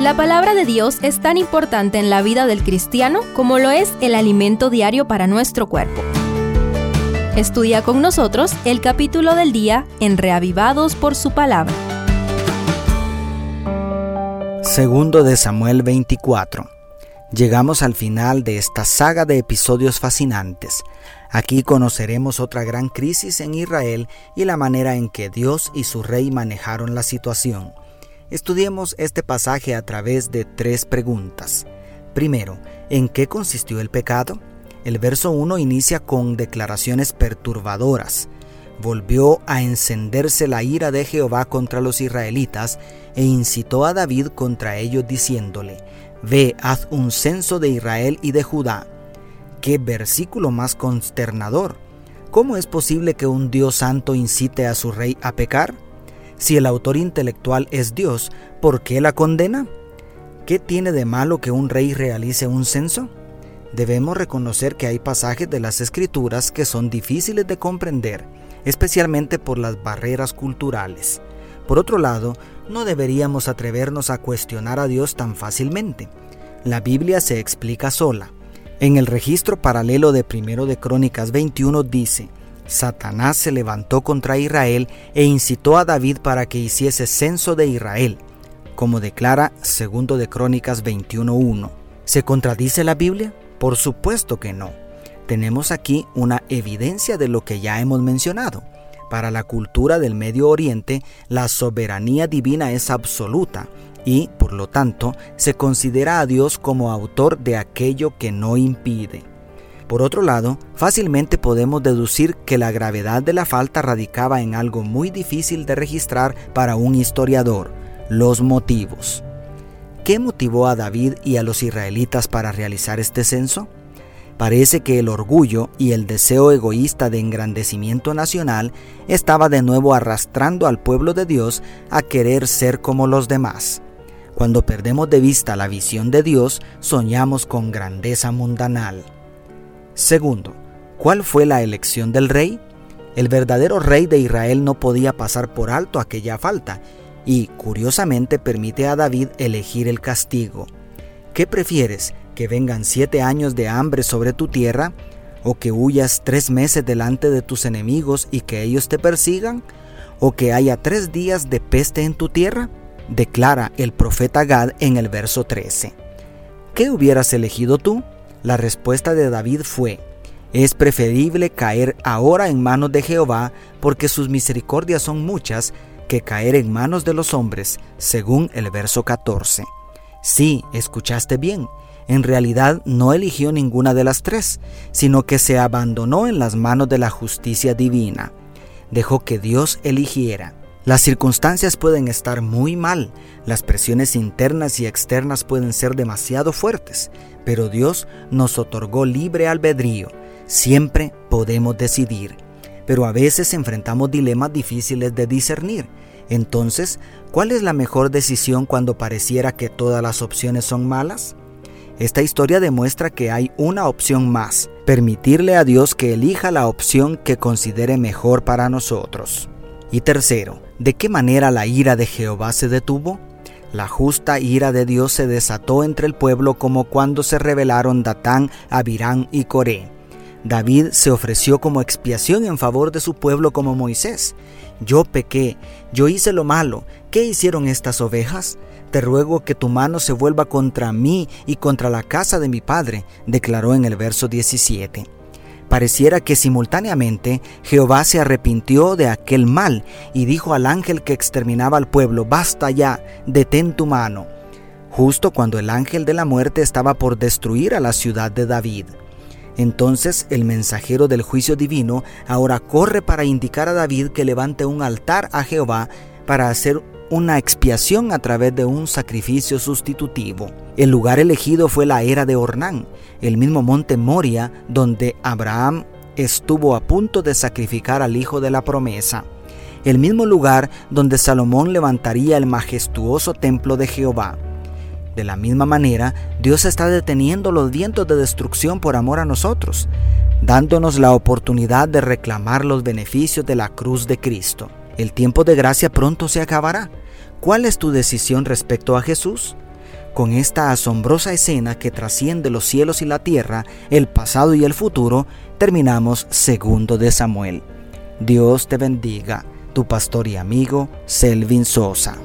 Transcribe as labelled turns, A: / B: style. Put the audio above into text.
A: La palabra de Dios es tan importante en la vida del cristiano como lo es el alimento diario para nuestro cuerpo. Estudia con nosotros el capítulo del día en Reavivados por su palabra.
B: Segundo de Samuel 24. Llegamos al final de esta saga de episodios fascinantes. Aquí conoceremos otra gran crisis en Israel y la manera en que Dios y su rey manejaron la situación. Estudiemos este pasaje a través de tres preguntas. Primero, ¿en qué consistió el pecado? El verso 1 inicia con declaraciones perturbadoras. Volvió a encenderse la ira de Jehová contra los israelitas e incitó a David contra ellos diciéndole, Ve, haz un censo de Israel y de Judá. Qué versículo más consternador. ¿Cómo es posible que un Dios santo incite a su rey a pecar? Si el autor intelectual es Dios, ¿por qué la condena? ¿Qué tiene de malo que un rey realice un censo? Debemos reconocer que hay pasajes de las escrituras que son difíciles de comprender, especialmente por las barreras culturales. Por otro lado, no deberíamos atrevernos a cuestionar a Dios tan fácilmente. La Biblia se explica sola. En el registro paralelo de Primero de Crónicas 21 dice, Satanás se levantó contra Israel e incitó a David para que hiciese censo de Israel, como declara segundo de Crónicas 21.1. ¿Se contradice la Biblia? Por supuesto que no. Tenemos aquí una evidencia de lo que ya hemos mencionado. Para la cultura del Medio Oriente, la soberanía divina es absoluta y, por lo tanto, se considera a Dios como autor de aquello que no impide. Por otro lado, fácilmente podemos deducir que la gravedad de la falta radicaba en algo muy difícil de registrar para un historiador, los motivos. ¿Qué motivó a David y a los israelitas para realizar este censo? Parece que el orgullo y el deseo egoísta de engrandecimiento nacional estaba de nuevo arrastrando al pueblo de Dios a querer ser como los demás. Cuando perdemos de vista la visión de Dios, soñamos con grandeza mundanal. Segundo, ¿cuál fue la elección del rey? El verdadero rey de Israel no podía pasar por alto aquella falta y, curiosamente, permite a David elegir el castigo. ¿Qué prefieres? ¿Que vengan siete años de hambre sobre tu tierra? ¿O que huyas tres meses delante de tus enemigos y que ellos te persigan? ¿O que haya tres días de peste en tu tierra? Declara el profeta Gad en el verso 13. ¿Qué hubieras elegido tú? La respuesta de David fue, es preferible caer ahora en manos de Jehová, porque sus misericordias son muchas, que caer en manos de los hombres, según el verso 14. Sí, escuchaste bien. En realidad no eligió ninguna de las tres, sino que se abandonó en las manos de la justicia divina. Dejó que Dios eligiera. Las circunstancias pueden estar muy mal, las presiones internas y externas pueden ser demasiado fuertes, pero Dios nos otorgó libre albedrío. Siempre podemos decidir, pero a veces enfrentamos dilemas difíciles de discernir. Entonces, ¿cuál es la mejor decisión cuando pareciera que todas las opciones son malas? Esta historia demuestra que hay una opción más, permitirle a Dios que elija la opción que considere mejor para nosotros. Y tercero, ¿de qué manera la ira de Jehová se detuvo? La justa ira de Dios se desató entre el pueblo como cuando se rebelaron Datán, Abirán y Coré. David se ofreció como expiación en favor de su pueblo como Moisés. Yo pequé, yo hice lo malo. ¿Qué hicieron estas ovejas? Te ruego que tu mano se vuelva contra mí y contra la casa de mi padre, declaró en el verso 17. Pareciera que simultáneamente Jehová se arrepintió de aquel mal y dijo al ángel que exterminaba al pueblo, basta ya, detén tu mano, justo cuando el ángel de la muerte estaba por destruir a la ciudad de David. Entonces el mensajero del juicio divino ahora corre para indicar a David que levante un altar a Jehová para hacer una expiación a través de un sacrificio sustitutivo. El lugar elegido fue la era de Ornán, el mismo monte Moria donde Abraham estuvo a punto de sacrificar al hijo de la promesa, el mismo lugar donde Salomón levantaría el majestuoso templo de Jehová. De la misma manera, Dios está deteniendo los vientos de destrucción por amor a nosotros, dándonos la oportunidad de reclamar los beneficios de la cruz de Cristo. El tiempo de gracia pronto se acabará. ¿Cuál es tu decisión respecto a Jesús? Con esta asombrosa escena que trasciende los cielos y la tierra, el pasado y el futuro, terminamos segundo de Samuel. Dios te bendiga, tu pastor y amigo Selvin Sosa.